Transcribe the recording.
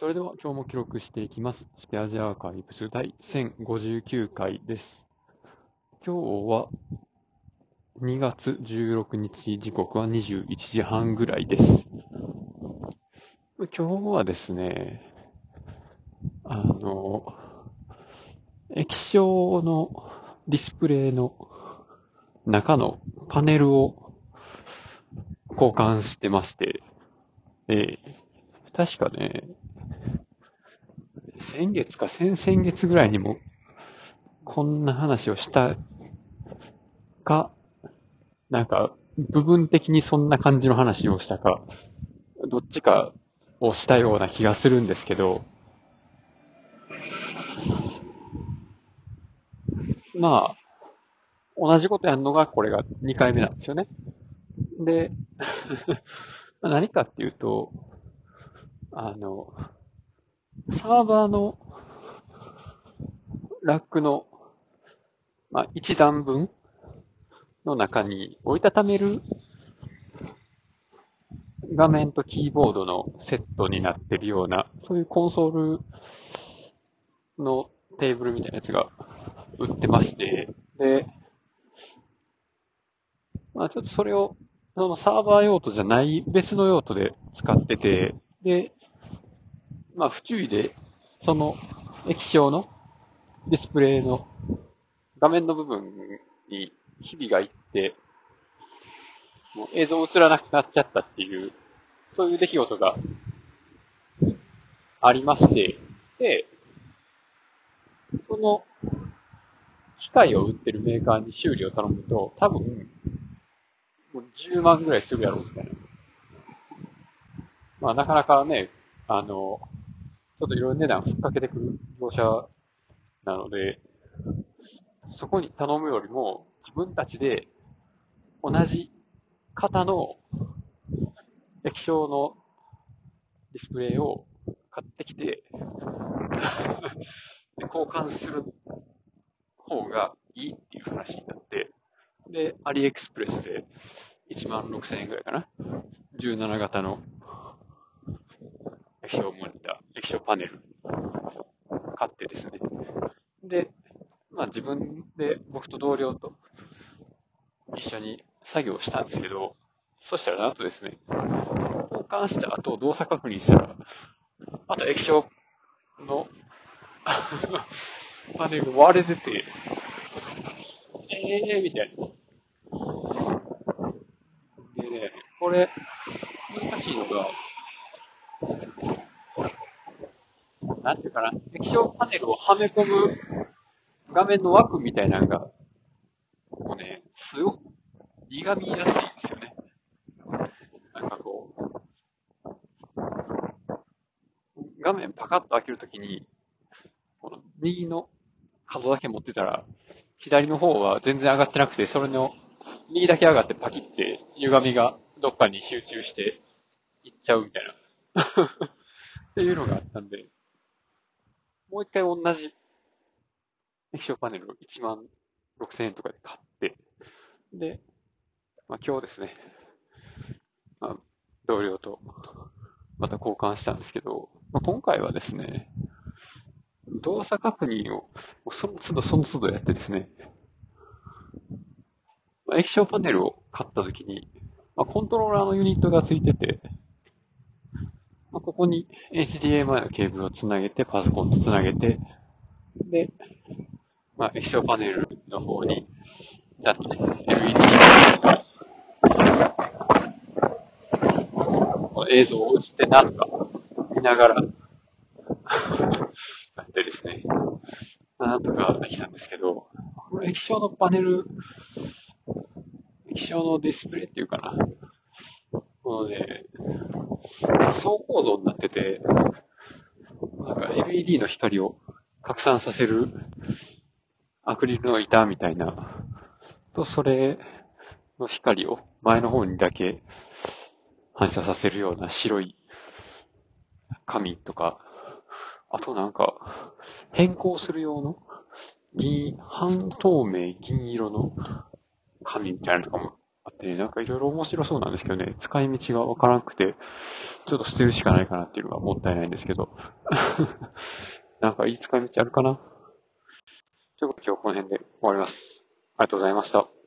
それでは今日も記録していきます。スペアジアーカイブス第1059回です。今日は2月16日時刻は21時半ぐらいです。今日はですね、あの、液晶のディスプレイの中のパネルを交換してまして、えー確かね、先月か先々月ぐらいにも、こんな話をしたか、なんか、部分的にそんな感じの話をしたか、どっちかをしたような気がするんですけど、まあ、同じことやるのがこれが2回目なんですよね。で、何かっていうと、あの、サーバーのラックの、まあ、一段分の中に折りたためる画面とキーボードのセットになってるような、そういうコンソールのテーブルみたいなやつが売ってまして、で、まあちょっとそれを、そのサーバー用途じゃない別の用途で使ってて、で、まあ不注意で、その液晶のディスプレイの画面の部分にひびがいって、もう映像映らなくなっちゃったっていう、そういう出来事がありまして、で、その機械を売ってるメーカーに修理を頼むと、多分、もう10万ぐらいするやろうみたいな。まあなかなかね、あの、ちょっといろいろ値段ふっかけてくる業者なので、そこに頼むよりも自分たちで同じ型の液晶のディスプレイを買ってきて、交換する方がいいっていう話になって、で、アリエクスプレスで1万6千円ぐらいかな？17型のニター、液晶パネル買ってですね。で、まあ自分で僕と同僚と一緒に作業したんですけど、そしたらなんとですね、交換した後動作確認したら、また液晶の パネルが割れてて、えーみたいな。でね、これ、難しいのが、なんていうかな、液晶パネルをはめ込む画面の枠みたいなのが、もうね、すごく歪みやすいんですよね。なんかこう、画面パカッと開けるときに、この右の角だけ持ってたら、左の方は全然上がってなくて、それの右だけ上がってパキって歪みがどっかに集中していっちゃうみたいな。っていうのがあったんで、もう一回同じ液晶パネルを1万6千円とかで買って、で、まあ今日ですね、まあ、同僚とまた交換したんですけど、まあ、今回はですね、動作確認をその都度その都度やってですね、まあ、液晶パネルを買った時に、まあ、コントローラーのユニットがついてて、まあ、ここに HDMI のケーブルをつなげて、パソコンとつなげて、で、まあ、液晶パネルの方に、ちゃんとね、LED の映像を映ってなるか見ながら やってですね、なんとかできたんですけど、この液晶のパネル、液晶のディスプレイっていうかな、このね、多層構造になってて、なんか LED の光を拡散させるアクリルの板みたいな、と、それの光を前の方にだけ反射させるような白い紙とか、あとなんか変更する用の銀、半透明銀色の紙みたいなのとかもで、なんかいろいろ面白そうなんですけどね、使い道がわからなくて、ちょっと捨てるしかないかなっていうのがもったいないんですけど。なんかいい使い道あるかな？ということで今日この辺で終わります。ありがとうございました。